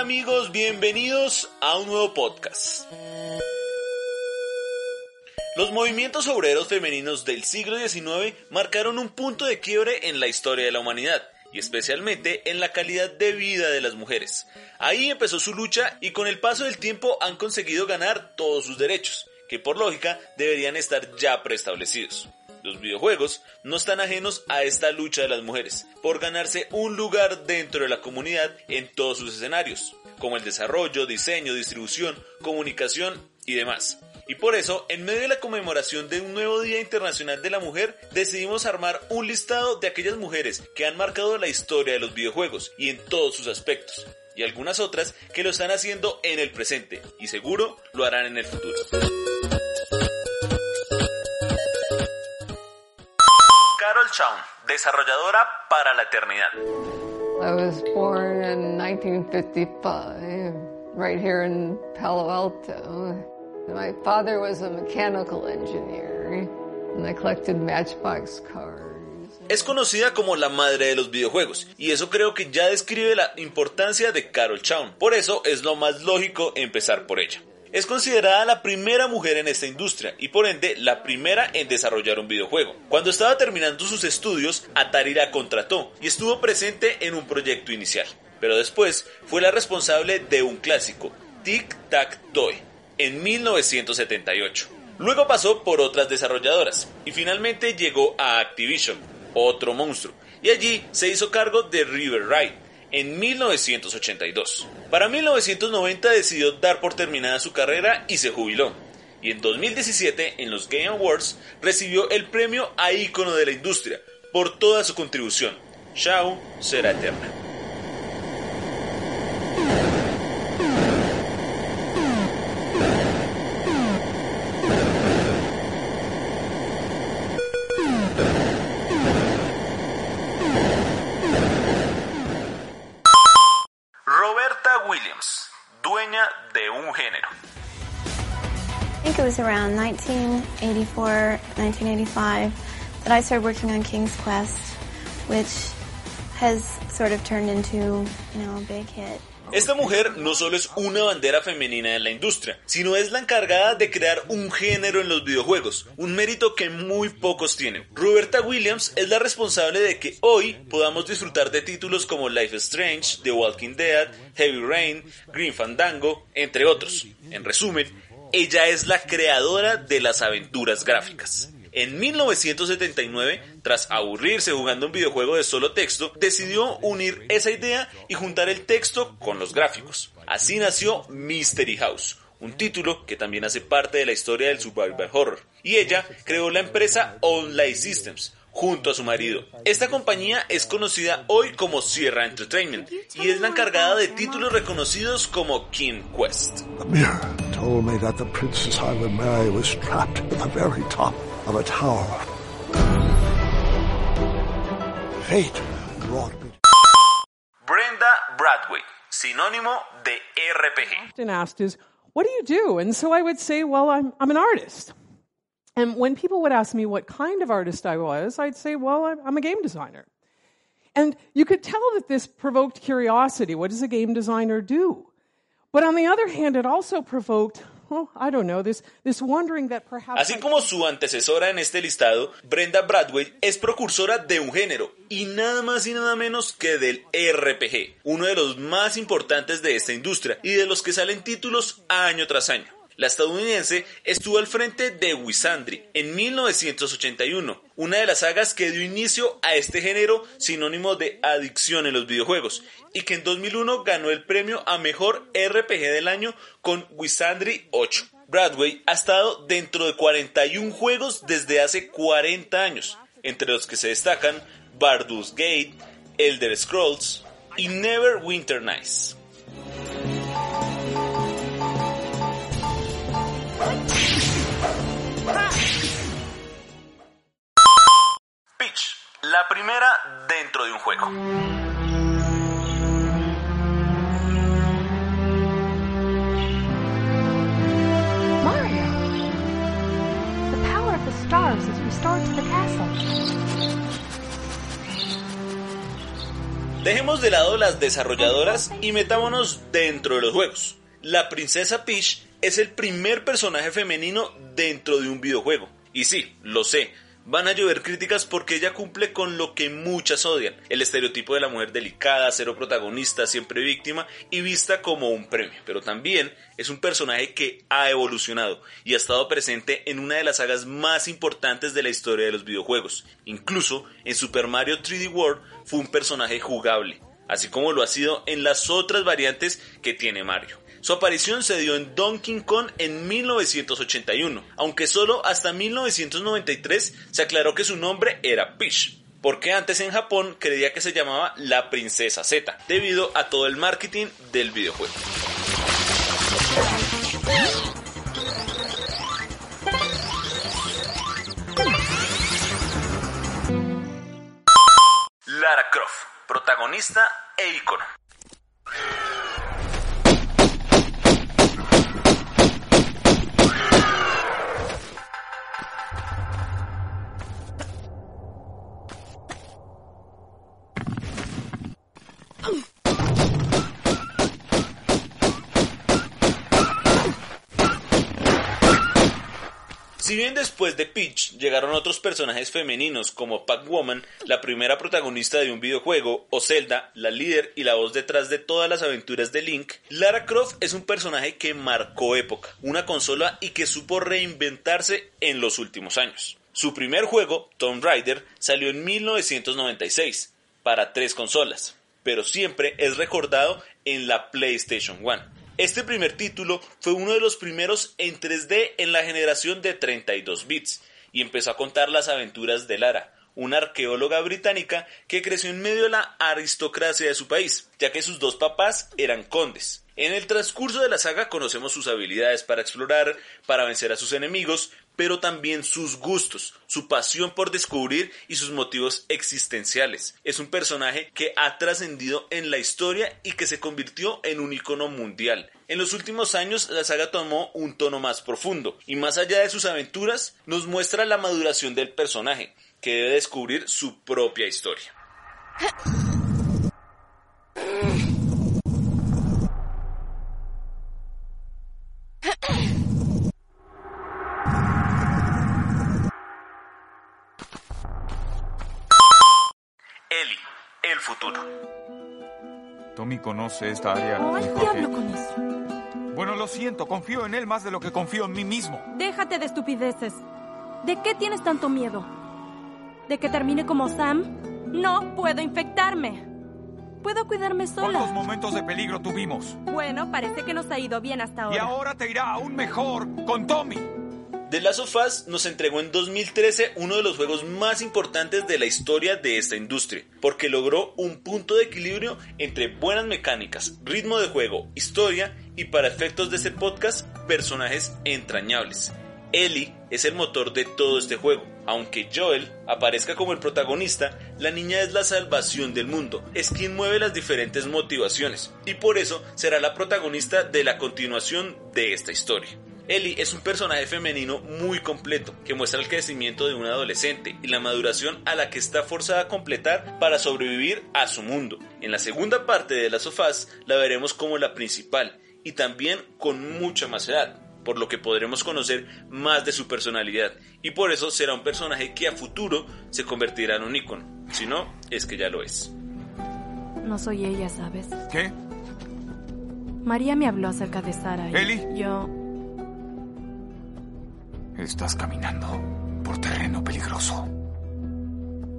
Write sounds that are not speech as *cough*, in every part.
amigos? Bienvenidos a un nuevo podcast. Los movimientos obreros femeninos del siglo XIX marcaron un punto de quiebre en la historia de la humanidad y especialmente en la calidad de vida de las mujeres. Ahí empezó su lucha y con el paso del tiempo han conseguido ganar todos sus derechos, que por lógica deberían estar ya preestablecidos. Los videojuegos no están ajenos a esta lucha de las mujeres por ganarse un lugar dentro de la comunidad en todos sus escenarios, como el desarrollo, diseño, distribución, comunicación y demás. Y por eso, en medio de la conmemoración de un nuevo Día Internacional de la Mujer, decidimos armar un listado de aquellas mujeres que han marcado la historia de los videojuegos y en todos sus aspectos, y algunas otras que lo están haciendo en el presente y seguro lo harán en el futuro. Carol Chaun, desarrolladora para la eternidad. I was born in 1955, right here in Palo Alto. My father was a mechanical engineer, and I collected matchbox cars. Es conocida como la madre de los videojuegos, y eso creo que ya describe la importancia de Carol Chaun. Por eso es lo más lógico empezar por ella. Es considerada la primera mujer en esta industria y por ende la primera en desarrollar un videojuego. Cuando estaba terminando sus estudios, Atari la contrató y estuvo presente en un proyecto inicial. Pero después fue la responsable de un clásico, Tic Tac Toe, en 1978. Luego pasó por otras desarrolladoras y finalmente llegó a Activision, otro monstruo, y allí se hizo cargo de River Ride en 1982. Para 1990 decidió dar por terminada su carrera y se jubiló. Y en 2017, en los Game Awards, recibió el premio a ícono de la industria por toda su contribución. Shao será eterna. Around 1984, 1985 that I started working on King's Quest, which has sort of turned into, you know, a big hit. Esta mujer no solo es una bandera femenina en la industria, sino es la encargada de crear un género en los videojuegos, un mérito que muy pocos tienen. Roberta Williams es la responsable de que hoy podamos disfrutar de títulos como Life is Strange, The Walking Dead, Heavy Rain, Green Fandango, entre otros. En resumen, ella es la creadora de las aventuras gráficas. En 1979, tras aburrirse jugando un videojuego de solo texto, decidió unir esa idea y juntar el texto con los gráficos. Así nació Mystery House, un título que también hace parte de la historia del survival horror. Y ella creó la empresa Online Systems, junto a su marido. Esta compañía es conocida hoy como Sierra Entertainment y es la encargada de títulos reconocidos como King Quest. The mirror told me that the princess I would marry was trapped at the very top of a tower. Fate brought me. Brenda Bradway, sinónimo de RPG. often asked is, what do you do? And so I would say, well, I'm, I'm an artist. And when people would ask me what kind of artist I was, I'd say, well, I'm, I'm a game designer. And you could tell that this provoked curiosity. What does a game designer do? But on the other hand, it also provoked, well, I don't know, this, this wondering that perhaps. Así como su antecesora en este listado, Brenda Bradway es precursora de un género, y nada más y nada menos que del RPG, uno de los más importantes de esta industria y de los que salen títulos año tras año. La estadounidense estuvo al frente de Wizandry en 1981, una de las sagas que dio inicio a este género sinónimo de adicción en los videojuegos, y que en 2001 ganó el premio a mejor RPG del año con Wizandry 8. Bradway ha estado dentro de 41 juegos desde hace 40 años, entre los que se destacan Baldur's Gate, Elder Scrolls y Neverwinter Nights. Peach, la primera dentro de un juego. Mario! The power of the stars is restored to the castle. Dejemos de lado las desarrolladoras y metámonos dentro de los juegos. La princesa Peach es el primer personaje femenino dentro de un videojuego. Y sí, lo sé, van a llover críticas porque ella cumple con lo que muchas odian, el estereotipo de la mujer delicada, cero protagonista, siempre víctima y vista como un premio, pero también es un personaje que ha evolucionado y ha estado presente en una de las sagas más importantes de la historia de los videojuegos. Incluso en Super Mario 3D World fue un personaje jugable, así como lo ha sido en las otras variantes que tiene Mario. Su aparición se dio en Donkey Kong en 1981, aunque solo hasta 1993 se aclaró que su nombre era Peach, porque antes en Japón creía que se llamaba la Princesa Z, debido a todo el marketing del videojuego. Lara Croft, protagonista e ícono. Si bien después de Peach llegaron otros personajes femeninos como Pac-Woman, la primera protagonista de un videojuego, o Zelda, la líder y la voz detrás de todas las aventuras de Link, Lara Croft es un personaje que marcó época, una consola y que supo reinventarse en los últimos años. Su primer juego, Tomb Raider, salió en 1996 para tres consolas, pero siempre es recordado en la PlayStation 1. Este primer título fue uno de los primeros en 3D en la generación de 32 bits y empezó a contar las aventuras de Lara, una arqueóloga británica que creció en medio de la aristocracia de su país, ya que sus dos papás eran condes. En el transcurso de la saga conocemos sus habilidades para explorar, para vencer a sus enemigos, pero también sus gustos, su pasión por descubrir y sus motivos existenciales. Es un personaje que ha trascendido en la historia y que se convirtió en un icono mundial. En los últimos años la saga tomó un tono más profundo y más allá de sus aventuras nos muestra la maduración del personaje, que debe descubrir su propia historia. *laughs* conoce esta área. Oh, dijo el que- diablo con eso. Bueno, lo siento, confío en él más de lo que confío en mí mismo. Déjate de estupideces. ¿De qué tienes tanto miedo? ¿De que termine como Sam? No puedo infectarme. Puedo cuidarme sola. ¿Cuántos momentos de peligro tuvimos? Bueno, parece que nos ha ido bien hasta ahora. Y ahora te irá aún mejor con Tommy. The Last of Us nos entregó en 2013 uno de los juegos más importantes de la historia de esta industria, porque logró un punto de equilibrio entre buenas mecánicas, ritmo de juego, historia y para efectos de este podcast, personajes entrañables. Ellie es el motor de todo este juego. Aunque Joel aparezca como el protagonista, la niña es la salvación del mundo, es quien mueve las diferentes motivaciones y por eso será la protagonista de la continuación de esta historia. Ellie es un personaje femenino muy completo, que muestra el crecimiento de un adolescente y la maduración a la que está forzada a completar para sobrevivir a su mundo. En la segunda parte de las sofás la veremos como la principal y también con mucha más edad, por lo que podremos conocer más de su personalidad y por eso será un personaje que a futuro se convertirá en un ícono. Si no, es que ya lo es. No soy ella, ¿sabes? ¿Qué? María me habló acerca de Sara. y Eli. Yo. Estás caminando por terreno peligroso.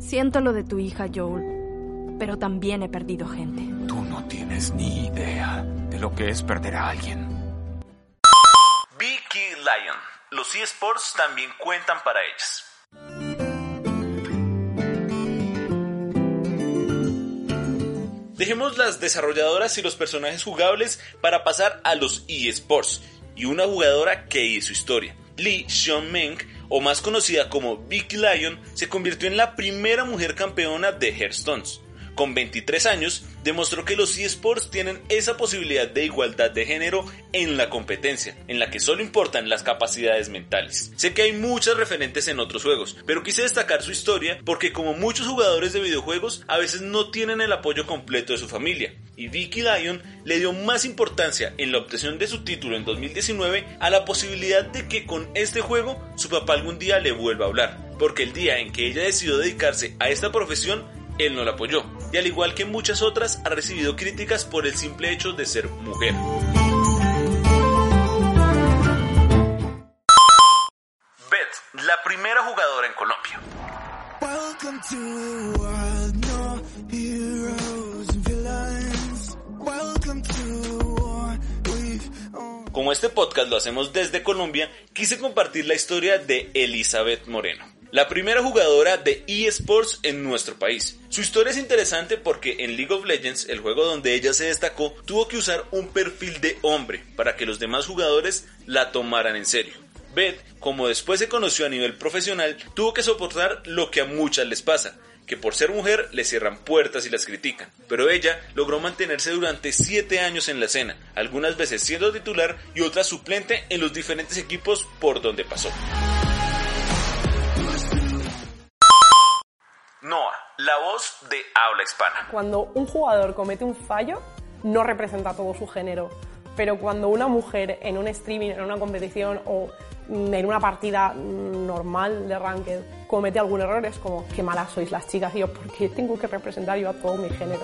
Siento lo de tu hija, Joel. Pero también he perdido gente. Tú no tienes ni idea de lo que es perder a alguien. Vicky Lion. Los eSports también cuentan para ellas. Dejemos las desarrolladoras y los personajes jugables para pasar a los eSports y una jugadora que hizo historia. Lee Sean Meng, o más conocida como Vicky Lion, se convirtió en la primera mujer campeona de Hearthstone. Con 23 años, demostró que los eSports tienen esa posibilidad de igualdad de género en la competencia, en la que solo importan las capacidades mentales. Sé que hay muchas referentes en otros juegos, pero quise destacar su historia porque como muchos jugadores de videojuegos, a veces no tienen el apoyo completo de su familia, y Vicky Lyon le dio más importancia en la obtención de su título en 2019 a la posibilidad de que con este juego su papá algún día le vuelva a hablar, porque el día en que ella decidió dedicarse a esta profesión, él no la apoyó, y al igual que muchas otras, ha recibido críticas por el simple hecho de ser mujer. Beth, la primera jugadora en Colombia. Como este podcast lo hacemos desde Colombia, quise compartir la historia de Elizabeth Moreno, la primera jugadora de eSports en nuestro país. Su historia es interesante porque en League of Legends, el juego donde ella se destacó, tuvo que usar un perfil de hombre para que los demás jugadores la tomaran en serio. Beth, como después se conoció a nivel profesional, tuvo que soportar lo que a muchas les pasa, que por ser mujer le cierran puertas y las critican. Pero ella logró mantenerse durante 7 años en la escena, algunas veces siendo titular y otras suplente en los diferentes equipos por donde pasó. Noah, la voz de habla hispana. Cuando un jugador comete un fallo, no representa todo su género. Pero cuando una mujer en un streaming, en una competición o en una partida normal de ranked comete algún error, es como, qué malas sois las chicas, y yo, ¿por qué tengo que representar yo a todo mi género?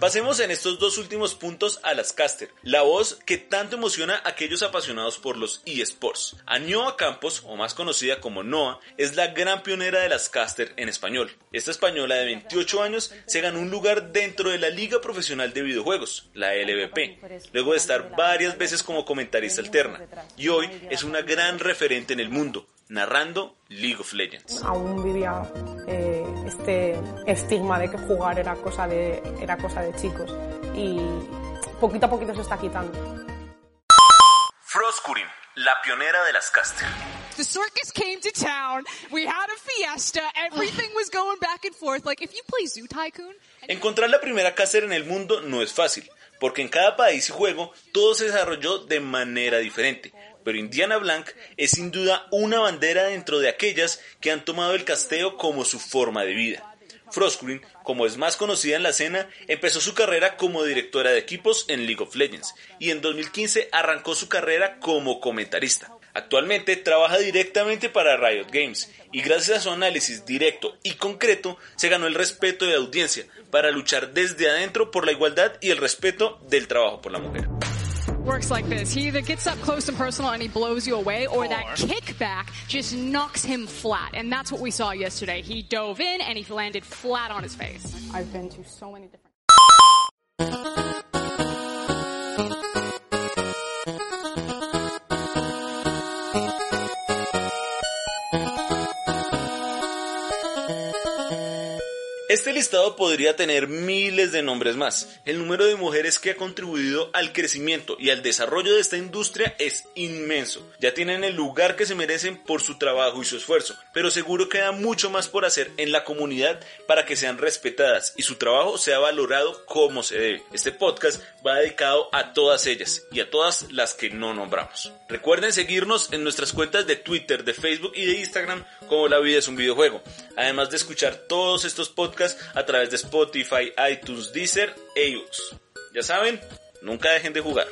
Pasemos en estos dos últimos puntos a las caster, la voz que tanto emociona a aquellos apasionados por los eSports. Añoa Campos, o más conocida como Noah, es la gran pionera de las caster en español. Esta española de 28 años se ganó un lugar dentro de la Liga Profesional de Videojuegos, la LVP, luego de estar varias veces como comentarista alterna, y hoy es una gran referente en el mundo, narrando League of Legends. Aún vivía eh, este estigma de que jugar era cosa de, era cosa de chicos y poquito a poquito se está quitando. Froskurin, la pionera de las caster. The circus came to town. We had a fiesta. Everything was going back and forth. Like if you play Zoo Tycoon. Encontrar la primera caster en el mundo no es fácil, porque en cada país y juego todo se desarrolló de manera diferente pero Indiana Blanc es sin duda una bandera dentro de aquellas que han tomado el casteo como su forma de vida. Frostgreen, como es más conocida en la escena, empezó su carrera como directora de equipos en League of Legends y en 2015 arrancó su carrera como comentarista. Actualmente trabaja directamente para Riot Games y gracias a su análisis directo y concreto se ganó el respeto de la audiencia para luchar desde adentro por la igualdad y el respeto del trabajo por la mujer. Works like this. He either gets up close and personal and he blows you away, or that kickback just knocks him flat. And that's what we saw yesterday. He dove in and he landed flat on his face. I've been to so many different. Este listado podría tener miles de nombres más. El número de mujeres que ha contribuido al crecimiento y al desarrollo de esta industria es inmenso. Ya tienen el lugar que se merecen por su trabajo y su esfuerzo, pero seguro queda mucho más por hacer en la comunidad para que sean respetadas y su trabajo sea valorado como se debe. Este podcast va dedicado a todas ellas y a todas las que no nombramos. Recuerden seguirnos en nuestras cuentas de Twitter, de Facebook y de Instagram como La Vida es un videojuego, además de escuchar todos estos podcasts a través de Spotify, iTunes, Deezer e iVoox. Ya saben, nunca dejen de jugar.